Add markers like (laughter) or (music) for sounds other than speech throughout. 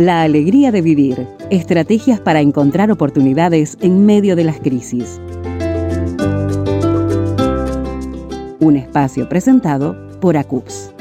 La alegría de vivir. Estrategias para encontrar oportunidades en medio de las crisis. Un espacio presentado por ACUPS.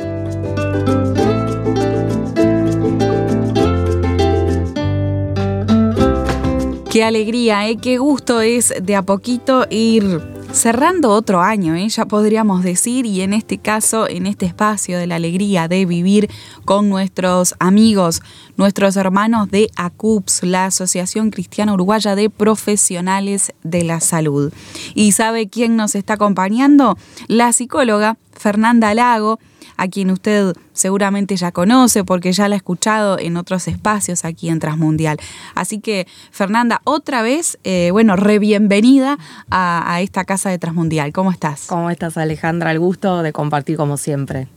Qué alegría, ¿eh? qué gusto es de a poquito ir cerrando otro año, ¿eh? ya podríamos decir, y en este caso, en este espacio de la alegría de vivir con nuestros amigos, nuestros hermanos de ACUPS, la Asociación Cristiana Uruguaya de Profesionales de la Salud. ¿Y sabe quién nos está acompañando? La psicóloga Fernanda Lago a quien usted seguramente ya conoce porque ya la ha escuchado en otros espacios aquí en Transmundial. Así que, Fernanda, otra vez, eh, bueno, re bienvenida a, a esta casa de Transmundial. ¿Cómo estás? ¿Cómo estás, Alejandra? El gusto de compartir como siempre.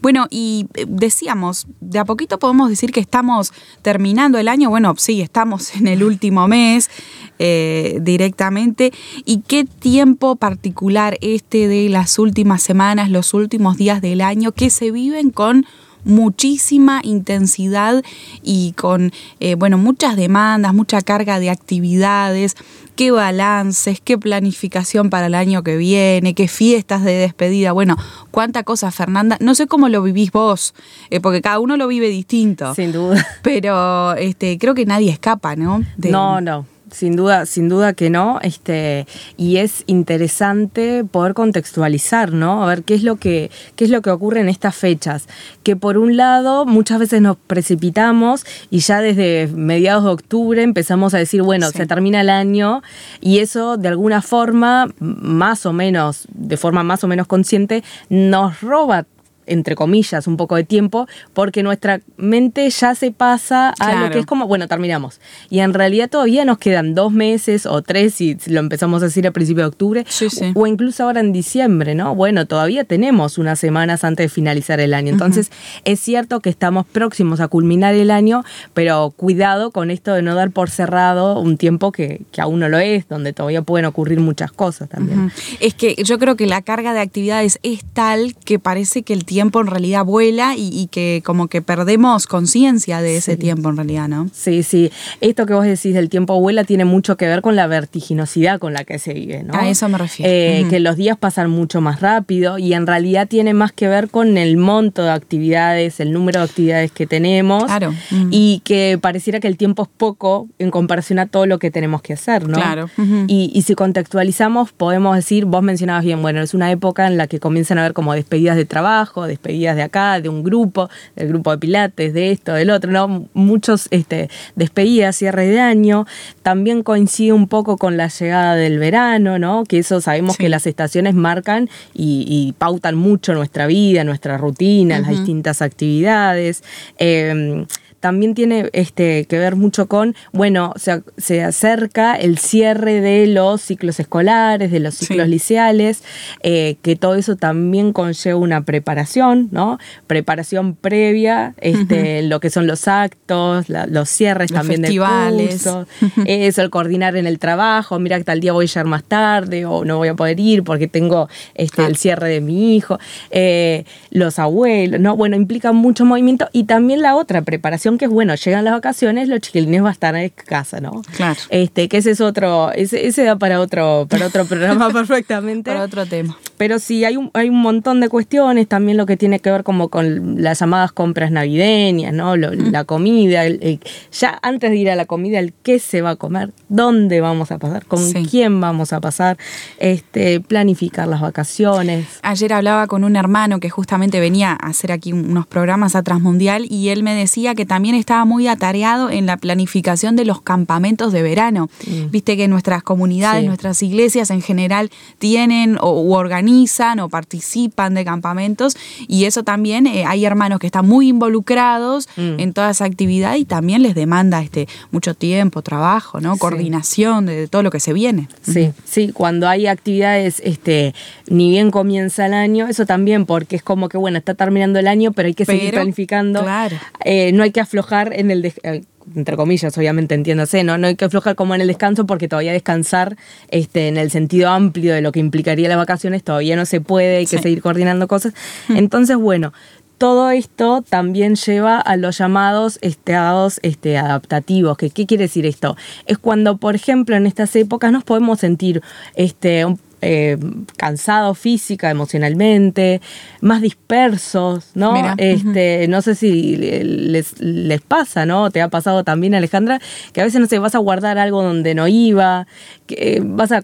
Bueno, y eh, decíamos, de a poquito podemos decir que estamos terminando el año. Bueno, sí, estamos en el último mes eh, directamente. ¿Y qué tiempo particular este de las últimas semanas, los últimos días del año, que se viven con muchísima intensidad y con eh, bueno muchas demandas, mucha carga de actividades, qué balances, qué planificación para el año que viene, qué fiestas de despedida, bueno, cuánta cosa, Fernanda. No sé cómo lo vivís vos, eh, porque cada uno lo vive distinto. Sin duda. Pero este, creo que nadie escapa, ¿no? No, no sin duda, sin duda que no, este, y es interesante poder contextualizar, ¿no? A ver qué es lo que, qué es lo que ocurre en estas fechas. Que por un lado, muchas veces nos precipitamos y ya desde mediados de octubre empezamos a decir, bueno, se termina el año, y eso de alguna forma, más o menos, de forma más o menos consciente, nos roba entre comillas, un poco de tiempo, porque nuestra mente ya se pasa a lo que es como, bueno, terminamos. Y en realidad todavía nos quedan dos meses o tres, si lo empezamos a decir a principios de octubre, o incluso ahora en diciembre, ¿no? Bueno, todavía tenemos unas semanas antes de finalizar el año. Entonces, es cierto que estamos próximos a culminar el año, pero cuidado con esto de no dar por cerrado un tiempo que, que aún no lo es, donde todavía pueden ocurrir muchas cosas también. Es que yo creo que la carga de actividades es tal que parece que el tiempo tiempo en realidad vuela y, que como que perdemos conciencia de ese tiempo en realidad, ¿no? Sí, sí. Esto que vos decís del tiempo vuela tiene mucho que ver con la vertiginosidad con la que se vive, ¿no? A eso me refiero. Eh, que los días pasan mucho más rápido y en realidad tiene más que ver con el monto de actividades, el número de actividades que tenemos. Claro. Y que pareciera que el tiempo es poco en comparación a todo lo que tenemos que hacer, ¿no? Claro. y, y si contextualizamos, podemos decir, vos mencionabas bien, bueno, es una época en la que comienzan a haber como despedidas de trabajo, despedidas de acá, de un grupo, del grupo de Pilates, de esto, del otro, ¿no? Muchos este, despedidas, cierre de año. También coincide un poco con la llegada del verano, ¿no? Que eso sabemos que las estaciones marcan y, pautan mucho nuestra vida, nuestra rutina, las distintas actividades. Em, también tiene este, que ver mucho con, bueno, se, se acerca el cierre de los ciclos escolares, de los ciclos liceales, eh, que todo eso también conlleva una preparación, ¿no? Preparación previa, este, lo que son los actos, los cierres también festivales. del curso, eso, el coordinar en el trabajo, mira que tal día voy a llegar más tarde o no voy a poder ir porque tengo este, el cierre de mi hijo, eh, los abuelos, ¿no? Bueno, implica mucho movimiento y también la otra preparación que es bueno, llegan las vacaciones, los chiquilines van a estar en casa, ¿no? Claro. Este, que ese es otro, ese, ese da para otro, para otro (laughs) programa (laughs) perfectamente. Para otro tema. Pero sí, hay un, hay un montón de cuestiones, también lo que tiene que ver como con las llamadas compras navideñas, ¿no? La comida, ya antes de ir a la comida, el qué se va a comer, dónde vamos a pasar, con quién vamos a pasar, este, planificar las vacaciones. Ayer hablaba con un hermano que justamente venía a hacer aquí unos programas a Transmundial y él me decía que también estaba muy atareado en la planificación de los campamentos de verano. Mm. Viste que nuestras comunidades, nuestras iglesias en general tienen o organizan o participan de campamentos y eso también eh, hay hermanos que están muy involucrados mm. en toda esa actividad y también les demanda este mucho tiempo, trabajo, ¿no? Coordinación de, todo lo que se viene. Sí, sí, cuando hay actividades, este, ni bien comienza el año, eso también, porque es como que bueno, está terminando el año, pero hay que seguir planificando. Claro. Eh, no hay que aflojar en el, eh, entre comillas, obviamente, entiéndase, ¿no? No hay que aflojar como en el descanso porque todavía descansar este, en el sentido amplio de lo que implicaría las vacaciones todavía no se puede, hay que seguir coordinando cosas. Hmm. Entonces, bueno, todo esto también lleva a los llamados estados este, adaptativos. ¿Qué, ¿Qué quiere decir esto? Es cuando, por ejemplo, en estas épocas nos podemos sentir este, eh, cansados física, emocionalmente, más dispersos, ¿no? Este, No sé si les, les, pasa, ¿no? Te ha pasado también, Alejandra, que a veces no sé, vas a guardar algo donde no iba, que vas a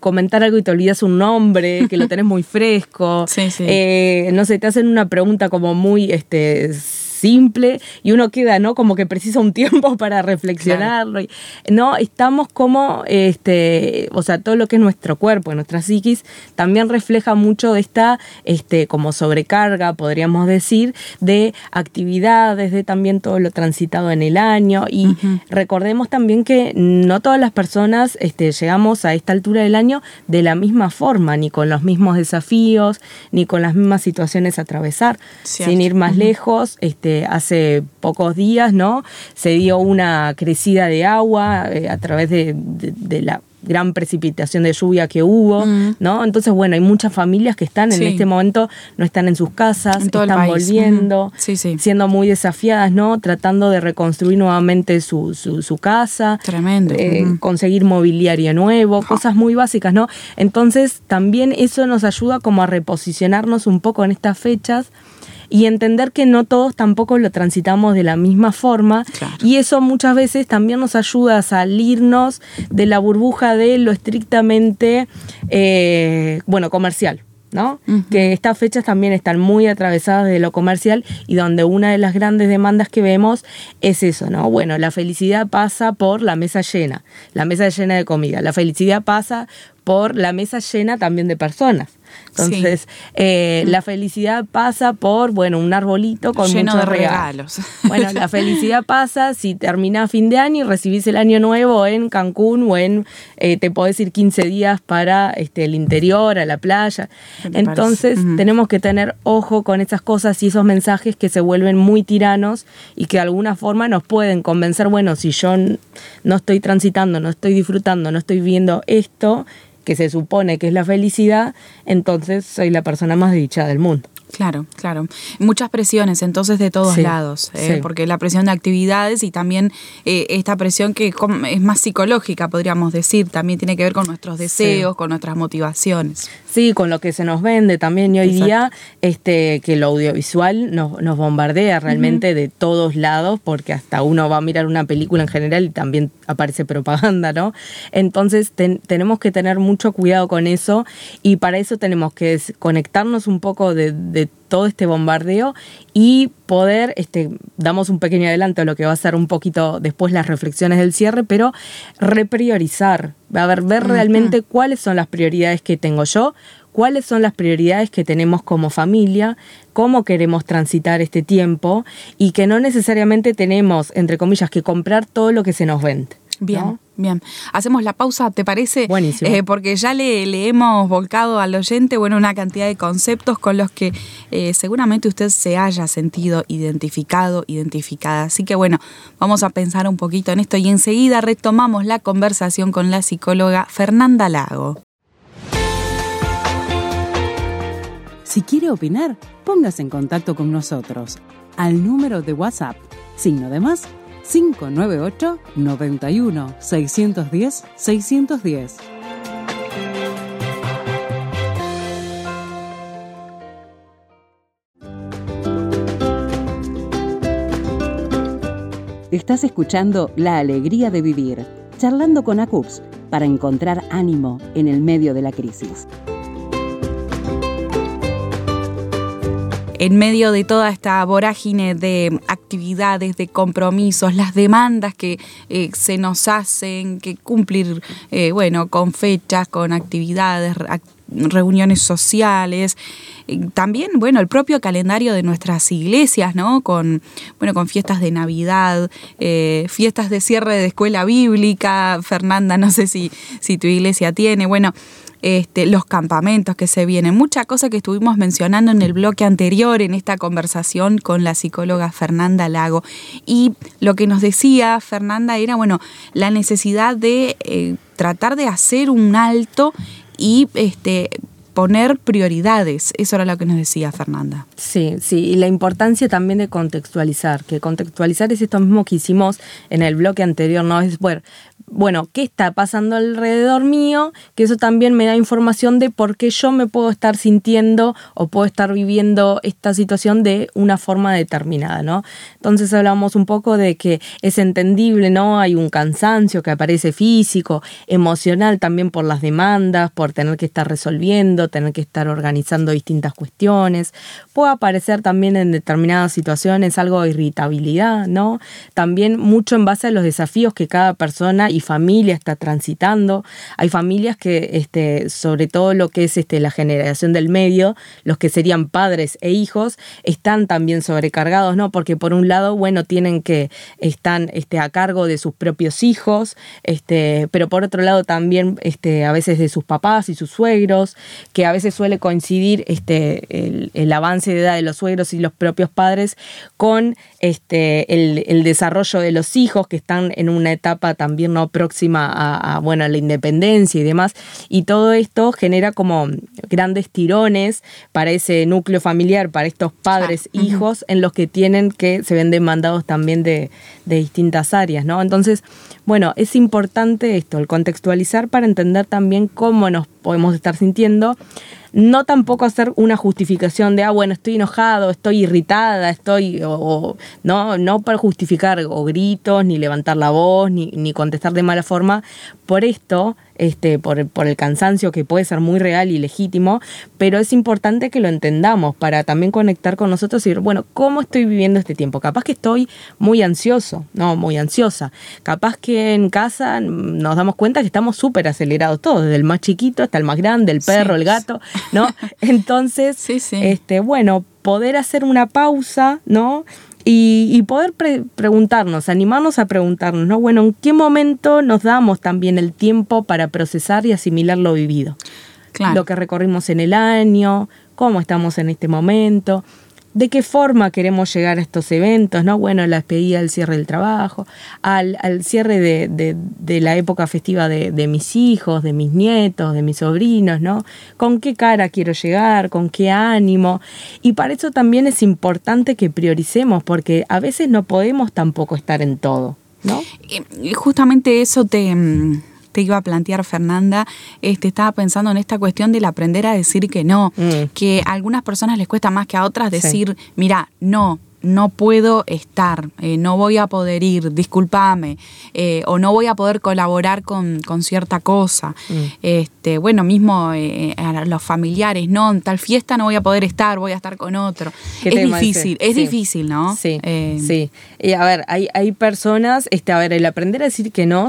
comentar algo y te olvidas un nombre, que lo tenés muy fresco. (laughs) Sí, sí. Eh, no sé, te hacen una pregunta como muy este, simple y uno queda, ¿no? Como que precisa un (laughs) tiempo para reflexionarlo. No, estamos como, este, o sea, todo lo que es nuestro cuerpo, nuestra psiquis, también refleja mucho de esta, este, como sobrecarga, podríamos decir, de actividades, de también todo lo transitado en el año. Y recordemos también que no todas las personas este, llegamos a esta altura del año de la misma forma, ni con los mismos desafíos, ni con las mismas situaciones a atravesar. Sin ir más lejos, este, hace pocos días, ¿no? Se dio una crecida de agua eh, a través de, la gran precipitación de lluvia que hubo, mm. ¿no? Entonces, bueno, hay muchas familias que están en este momento, no están en sus casas, están volviendo, siendo muy desafiadas, ¿no? Tratando de reconstruir nuevamente su, su, casa. Tremendo. Eh, conseguir mobiliario nuevo, cosas muy básicas, ¿no? Entonces, también eso nos ayuda como a reposicionarnos un poco en estas fechas y entender que no todos tampoco lo transitamos de la misma forma y eso muchas veces también nos ayuda a salirnos de la burbuja de lo estrictamente, eh, bueno, comercial. ¿no? Que estas fechas también están muy atravesadas de lo comercial y donde una de las grandes demandas que vemos es eso, ¿no? Bueno, la felicidad pasa por la mesa llena, la mesa llena de comida, la felicidad pasa por la mesa llena también de personas. Entonces, eh, la felicidad pasa por, bueno, un arbolito con Lleno muchos de regalos. (laughs) Bueno, la felicidad pasa si termina fin de año y recibís el año nuevo en Cancún o en, eh, te podés ir 15 días para este, el interior, a la playa. Entonces, tenemos que tener ojo con esas cosas y esos mensajes que se vuelven muy tiranos y que de alguna forma nos pueden convencer, bueno, si yo no estoy transitando, no estoy disfrutando, no estoy viendo esto, que se supone que es la felicidad, entonces soy la persona más dicha del mundo. Claro, claro. Muchas presiones entonces de todos lados, eh, porque la presión de actividades y también eh, esta presión que es más psicológica, podríamos decir, también tiene que ver con nuestros deseos, con nuestras motivaciones. Sí, con lo que se nos vende también. Y hoy día este, que lo audiovisual nos, nos bombardea realmente de todos lados, porque hasta uno va a mirar una película en general y también aparece propaganda, ¿no? Entonces tenemos que tener mucho cuidado con eso y para eso tenemos que conectarnos un poco de todo este bombardeo y poder, este, damos un pequeño adelanto a lo que va a ser un poquito después las reflexiones del cierre, pero repriorizar, a ver, ver realmente cuáles son las prioridades que tengo yo, cuáles son las prioridades que tenemos como familia, cómo queremos transitar este tiempo y que no necesariamente tenemos, entre comillas, que comprar todo lo que se nos vende. Bien, bien. Hacemos la pausa, ¿te parece? Buenísimo. Eh, porque ya le, hemos volcado al oyente, bueno, una cantidad de conceptos con los que eh, seguramente usted se haya sentido identificado, identificada. Así que bueno, vamos a pensar un poquito en esto y enseguida retomamos la conversación con la psicóloga Fernanda Lago. Si quiere opinar, póngase en contacto con nosotros al número de WhatsApp, signo de más 598 91 610 610. Estás escuchando La Alegría de Vivir, charlando con ACUPS para encontrar ánimo en el medio de la crisis. En medio de toda esta vorágine de actividades, de compromisos, las demandas que eh, se nos hacen, que cumplir, eh, bueno, con fechas, con actividades, reuniones sociales, también, bueno, el propio calendario de nuestras iglesias, ¿no? Con, bueno, con fiestas de Navidad, eh, fiestas de cierre de escuela bíblica, Fernanda, no sé si, si tu iglesia tiene, bueno, este, los campamentos que se vienen, mucha cosa que estuvimos mencionando en el bloque anterior, en esta conversación con la psicóloga Fernanda Lago. Y lo que nos decía Fernanda era, bueno, la necesidad de eh, tratar de hacer un alto y este, poner prioridades. Eso era lo que nos decía Fernanda. Sí, sí, y la importancia también de contextualizar, que contextualizar es esto mismo que hicimos en el bloque anterior, ¿no? Es, bueno, bueno, qué está pasando alrededor mío, que eso también me da información de por qué yo me puedo estar sintiendo o puedo estar viviendo esta situación de una forma determinada, ¿no? Entonces hablamos un poco de que es entendible, ¿no? Hay un cansancio que aparece físico, emocional también por las demandas, por tener que estar resolviendo, tener que estar organizando distintas cuestiones. Puede aparecer también en determinadas situaciones algo de irritabilidad, ¿no? También mucho en base a los desafíos que cada persona y familia está transitando. Hay familias que, este, sobre todo lo que es este, la generación del medio, los que serían padres e hijos, están también sobrecargados, ¿no? Porque por un lado, bueno, tienen que, están este, a cargo de sus propios hijos, este, pero por otro lado también este, a veces de sus papás y sus suegros, que a veces suele coincidir este, el, avance de edad de los suegros y los propios padres con este, el, el desarrollo de los hijos que están en una etapa también no próxima a, bueno, a la independencia y demás. Y todo esto genera como grandes tirones para ese núcleo familiar, para estos padres, hijos, en los que tienen que, se ven demandados también de, de distintas áreas, ¿no? Entonces, bueno, es importante esto, el contextualizar para entender también cómo nos podemos estar sintiendo no tampoco hacer una justificación de, ah, bueno, estoy enojado, estoy irritada, estoy, o, no, no para justificar o gritos, ni levantar la voz, ni, ni contestar de mala forma. Por esto, este, por, por, el cansancio que puede ser muy real y legítimo, pero es importante que lo entendamos para también conectar con nosotros y decir, bueno, ¿cómo estoy viviendo este tiempo? Capaz que estoy muy ansioso, no, muy ansiosa. Capaz que en casa nos damos cuenta que estamos súper acelerados todos, desde el más chiquito hasta el más grande, el perro, el gato, ¿no? (laughs) Entonces, este, bueno, poder hacer una pausa, ¿no? Y, poder preguntarnos, animarnos a preguntarnos, ¿no? Bueno, ¿en qué momento nos damos también el tiempo para procesar y asimilar lo vivido? Lo que recorrimos en el año, cómo estamos en este momento, de qué forma queremos llegar a estos eventos, ¿no? Bueno, la despedida, el cierre del trabajo, al, cierre de, la época festiva de, mis hijos, de mis nietos, de mis sobrinos, ¿no? Con qué cara quiero llegar, con qué ánimo. Y para eso también es importante que prioricemos, porque a veces no podemos tampoco estar en todo, ¿no? Justamente eso te mm, te iba a plantear, Fernanda, este, estaba pensando en esta cuestión del aprender a decir que no, mm. que a algunas personas les cuesta más que a otras decir, mira, no, no puedo estar, eh, no voy a poder ir, discúlpame, eh, o no voy a poder colaborar con, cierta cosa. Mm. Este, bueno, mismo eh, a los familiares, no, en tal fiesta no voy a poder estar, voy a estar con otro. Es difícil, es difícil, ¿no? Sí, sí. Y a ver, hay, hay personas, este, a ver, el aprender a decir que no,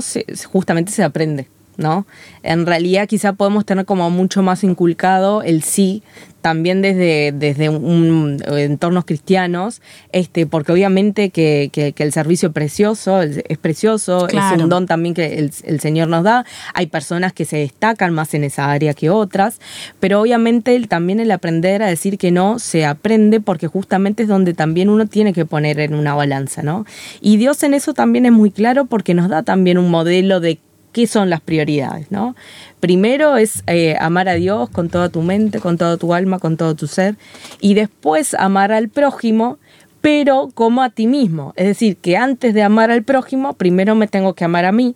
justamente se aprende. ¿no? En realidad quizá podemos tener como mucho más inculcado el sí también desde, desde un, entornos cristianos, este, porque obviamente que, el servicio precioso, es precioso, es un don también que el, Señor nos da. Hay personas que se destacan más en esa área que otras, pero obviamente también el aprender a decir que no se aprende porque justamente es donde también uno tiene que poner en una balanza, ¿no? Y Dios en eso también es muy claro porque nos da también un modelo de qué son las prioridades, ¿no? Primero es eh, amar a Dios con toda tu mente, con toda tu alma, con todo tu ser, y después amar al prójimo, pero como a ti mismo. Es decir, que antes de amar al prójimo, primero me tengo que amar a mí,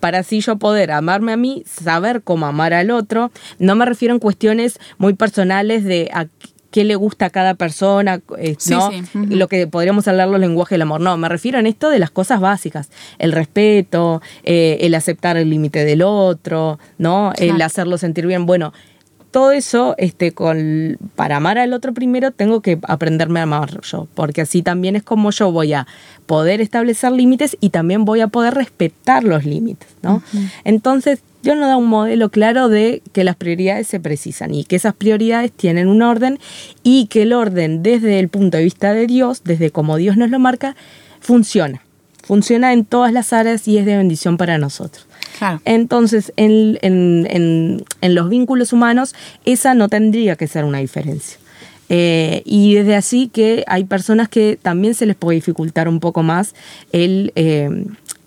para así yo poder amarme a mí, saber cómo amar al otro. No me refiero en cuestiones muy personales de qué le gusta a cada persona, eh, ¿no? Lo que podríamos hablar los lenguajes del amor. No, me refiero en esto de las cosas básicas. El respeto, eh, el aceptar el límite del otro, ¿no? El hacerlo sentir bien. Bueno, todo eso, este, con, para amar al otro primero, tengo que aprenderme a amar yo, porque así también es como yo voy a poder establecer límites y también voy a poder respetar los límites, ¿no? Entonces, Dios nos da un modelo claro de que las prioridades se precisan y que esas prioridades tienen un orden y que el orden desde el punto de vista de Dios, desde como Dios nos lo marca, funciona. Funciona en todas las áreas y es de bendición para nosotros. Entonces, en, en, los vínculos humanos, esa no tendría que ser una diferencia. Eh, y desde así que hay personas que también se les puede dificultar un poco más el, eh,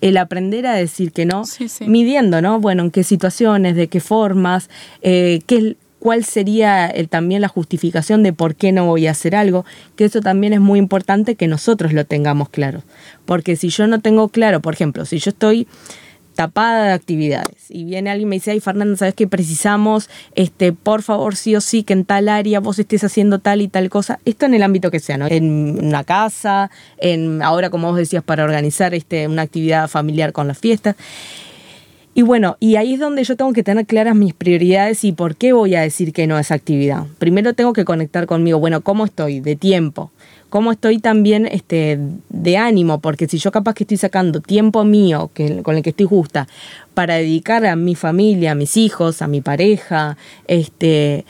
el aprender a decir que no, midiendo, ¿no? Bueno, en qué situaciones, de qué formas, eh, qué, cuál sería también la justificación de por qué no voy a hacer algo, que eso también es muy importante que nosotros lo tengamos claro. Porque si yo no tengo claro, por ejemplo, si yo estoy tapada de actividades. Y viene alguien y me dice, ay Fernanda, ¿sabes que precisamos, este, por favor, sí o sí, que en tal área vos estés haciendo tal y tal cosa? Esto en el ámbito que sea, ¿no? En una casa, en ahora como vos decías, para organizar este, una actividad familiar con las fiestas. Y bueno, y ahí es donde yo tengo que tener claras mis prioridades y por qué voy a decir que no a esa actividad. Primero tengo que conectar conmigo, bueno, ¿cómo estoy? De tiempo cómo estoy también este, de ánimo, porque si yo capaz que estoy sacando tiempo mío, que, con el que estoy justa, para dedicar a mi familia, a mis hijos, a mi pareja, este,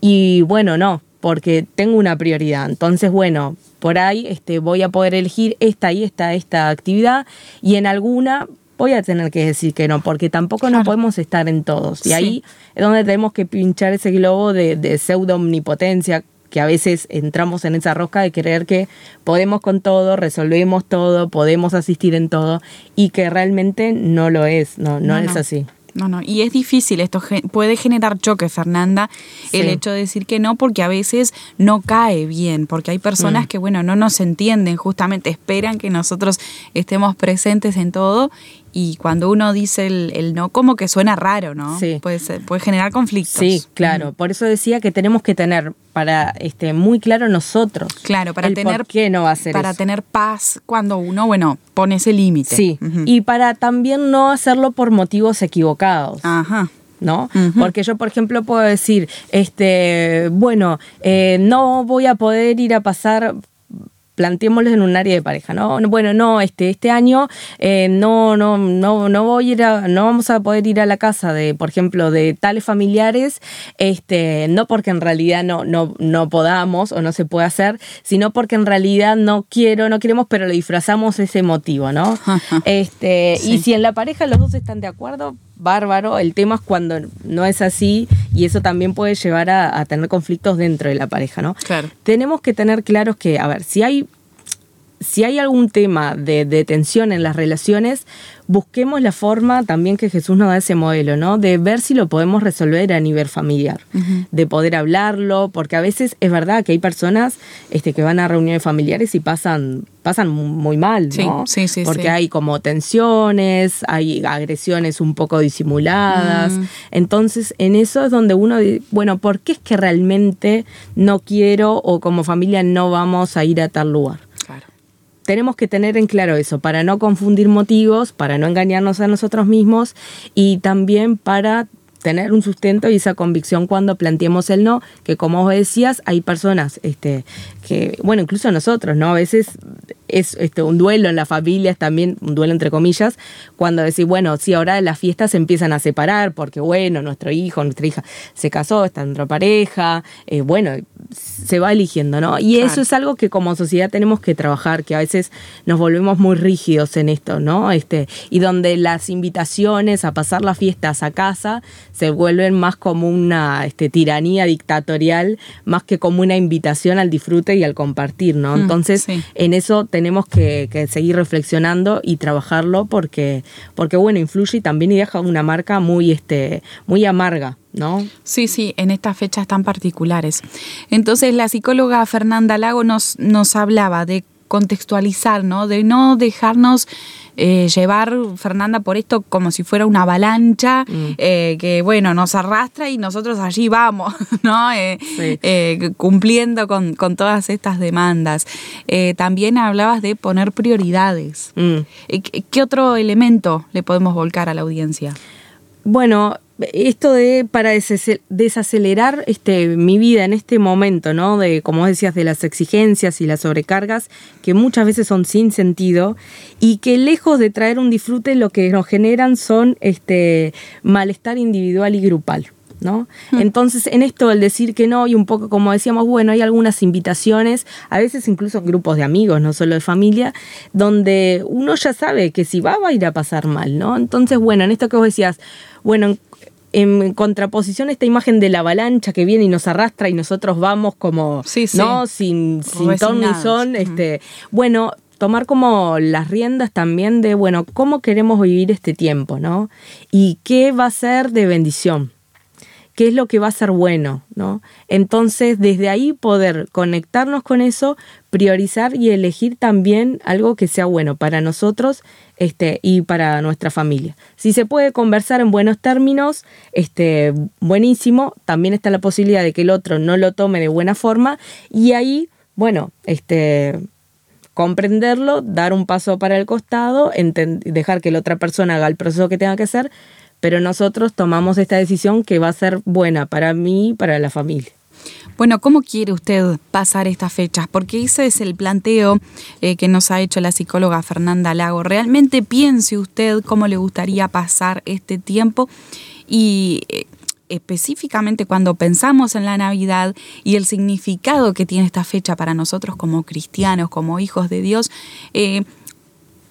y bueno, no, porque tengo una prioridad. Entonces, bueno, por ahí este, voy a poder elegir esta y esta, esta actividad, y en alguna voy a tener que decir que no, porque tampoco no podemos estar en todos. Y ahí es donde tenemos que pinchar ese globo de, de pseudo omnipotencia que a veces entramos en esa rosca de creer que podemos con todo, resolvemos todo, podemos asistir en todo y que realmente no lo es, no, no, es así. No, no, y es difícil, esto puede generar choque, Fernanda, el hecho de decir que no, porque a veces no cae bien, porque hay personas mm. que, bueno, no nos entienden, justamente esperan que nosotros estemos presentes en todo y cuando uno dice el, no, como que suena raro, ¿no? Sí. Puede, puede generar conflictos. Sí, claro. Por eso decía que tenemos que tener para este muy claro nosotros. Claro, para tener por qué no hacer para tener paz cuando uno, bueno, pone ese límite. Sí. Y para también no hacerlo por motivos equivocados. Ajá. ¿no? Porque yo, por ejemplo, puedo decir, este, bueno, eh, no voy a poder ir a pasar planteémoslo en un área de pareja, ¿no? Bueno, no, este, este año eh, no, no, no, no voy a ir a, no vamos a poder ir a la casa de, por ejemplo, de tales familiares, este, no porque en realidad no, no, no podamos o no se puede hacer, sino porque en realidad no quiero, no queremos, pero lo disfrazamos ese motivo, ¿no? (laughs) este, y si en la pareja los dos están de acuerdo, bárbaro. El tema es cuando no es así y eso también puede llevar a, tener conflictos dentro de la pareja, ¿no? Claro. Tenemos que tener claros que, a ver, si hay si hay algún tema de, de, tensión en las relaciones, busquemos la forma también que Jesús nos da ese modelo, ¿no? De ver si lo podemos resolver a nivel familiar, de poder hablarlo, porque a veces es verdad que hay personas este, que van a reuniones familiares y pasan, pasan muy mal, ¿no? Sí, sí, porque hay como tensiones, hay agresiones un poco disimuladas. Mm. Entonces, en eso es donde uno, bueno, ¿por qué es que realmente no quiero o como familia no vamos a ir a tal lugar? Tenemos que tener en claro eso, para no confundir motivos, para no engañarnos a nosotros mismos y también para tener un sustento y esa convicción cuando planteemos el no, que como vos decías, hay personas este, que, bueno, incluso nosotros, ¿no? A veces es este, un duelo en las familias también, un duelo entre comillas, cuando decís, bueno, sí, ahora las fiestas se empiezan a separar porque, bueno, nuestro hijo, nuestra hija se casó, está en otra pareja, eh, bueno, se va eligiendo, ¿no? Y eso es algo que como sociedad tenemos que trabajar, que a veces nos volvemos muy rígidos en esto, ¿no? Este, y donde las invitaciones a pasar las fiestas a casa se vuelven más como una este, tiranía dictatorial, más que como una invitación al disfrute y al compartir, ¿no? Mm, Entonces, en eso tenemos tenemos que, seguir reflexionando y trabajarlo porque, porque bueno, influye y también deja una marca muy, este, muy amarga. ¿No? Sí, sí, en estas fechas tan particulares. Entonces, la psicóloga Fernanda Lago nos, nos hablaba de contextualizar, ¿no? De no dejarnos eh, llevar, Fernanda, por esto como si fuera una avalancha mm. eh, que, bueno, nos arrastra y nosotros allí vamos, (laughs) ¿no? Eh, cumpliendo con, todas estas demandas. también hablabas de poner prioridades. Mm. ¿Qué otro elemento le podemos volcar a la audiencia? Bueno, esto de para desacelerar este, mi vida en este momento, ¿no? De, como decías, de las exigencias y las sobrecargas, que muchas veces son sin sentido, y que lejos de traer un disfrute, lo que nos generan son este malestar individual y grupal. ¿No? Hmm. Entonces, en esto, el decir que no, y un poco como decíamos, bueno, hay algunas invitaciones, a veces incluso grupos de amigos, no solo de familia, donde uno ya sabe que si va, va a ir a pasar mal, ¿no? Entonces, bueno, en esto que vos decías, bueno, en contraposición esta imagen de la avalancha que viene y nos arrastra y nosotros vamos como, ¿no? Sin, sin ton ni son. Este, bueno, tomar como las riendas también de, bueno, cómo queremos vivir este tiempo, ¿no? Y qué va a ser de bendición qué es lo que va a ser bueno, ¿no? Entonces, desde ahí poder conectarnos con eso, priorizar y elegir también algo que sea bueno para nosotros este, y para nuestra familia. Si se puede conversar en buenos términos, este, buenísimo. También está la posibilidad de que el otro no lo tome de buena forma y ahí, bueno, este, comprenderlo, dar un paso para el costado, dejar que la otra persona haga el proceso que tenga que hacer, pero nosotros tomamos esta decisión que va a ser buena para mí y para la familia. Bueno, ¿cómo quiere usted pasar estas fechas? Porque ese es el planteo eh, que nos ha hecho la psicóloga Fernanda Lago. ¿Realmente piense usted cómo le gustaría pasar este tiempo? Y eh, específicamente cuando pensamos en la Navidad y el significado que tiene esta fecha para nosotros como cristianos, como hijos de Dios, eh,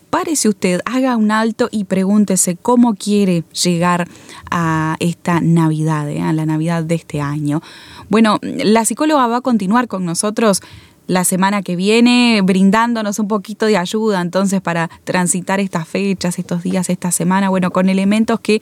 párese usted, haga un alto y pregúntese cómo quiere llegar a esta Navidad, eh, a la Navidad de este año. Bueno, la psicóloga va a continuar con nosotros la semana que viene brindándonos un poquito de ayuda entonces para transitar estas fechas, estos días, esta semana, bueno, con elementos que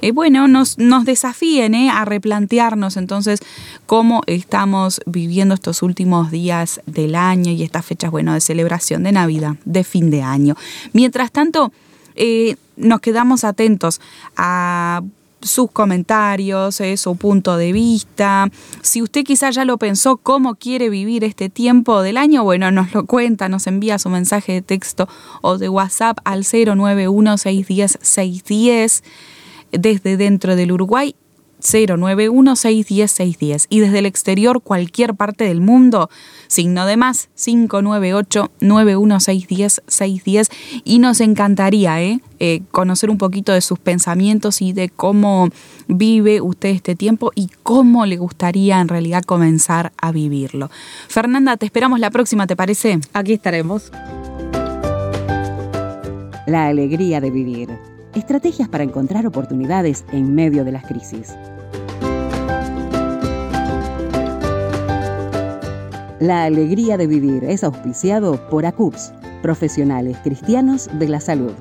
eh, bueno, nos, desafíen eh, a replantearnos entonces cómo estamos viviendo estos últimos días del año y estas fechas, bueno, de celebración de Navidad, de fin de año. Mientras tanto, eh, nos quedamos atentos a sus comentarios, su punto de vista. Si usted quizá ya lo pensó, cómo quiere vivir este tiempo del año, bueno, nos lo cuenta, nos envía su mensaje de texto o de WhatsApp al 091 610 610 desde dentro del Uruguay 091-610-610 y desde el exterior cualquier parte del mundo, signo de más 598-91610-610 y nos encantaría ¿eh? Eh, conocer un poquito de sus pensamientos y de cómo vive usted este tiempo y cómo le gustaría en realidad comenzar a vivirlo. Fernanda, te esperamos la próxima, ¿te parece? Aquí estaremos. La alegría de vivir estrategias para encontrar oportunidades en medio de las crisis. La alegría de vivir es auspiciado por ACUPS, profesionales cristianos de la salud.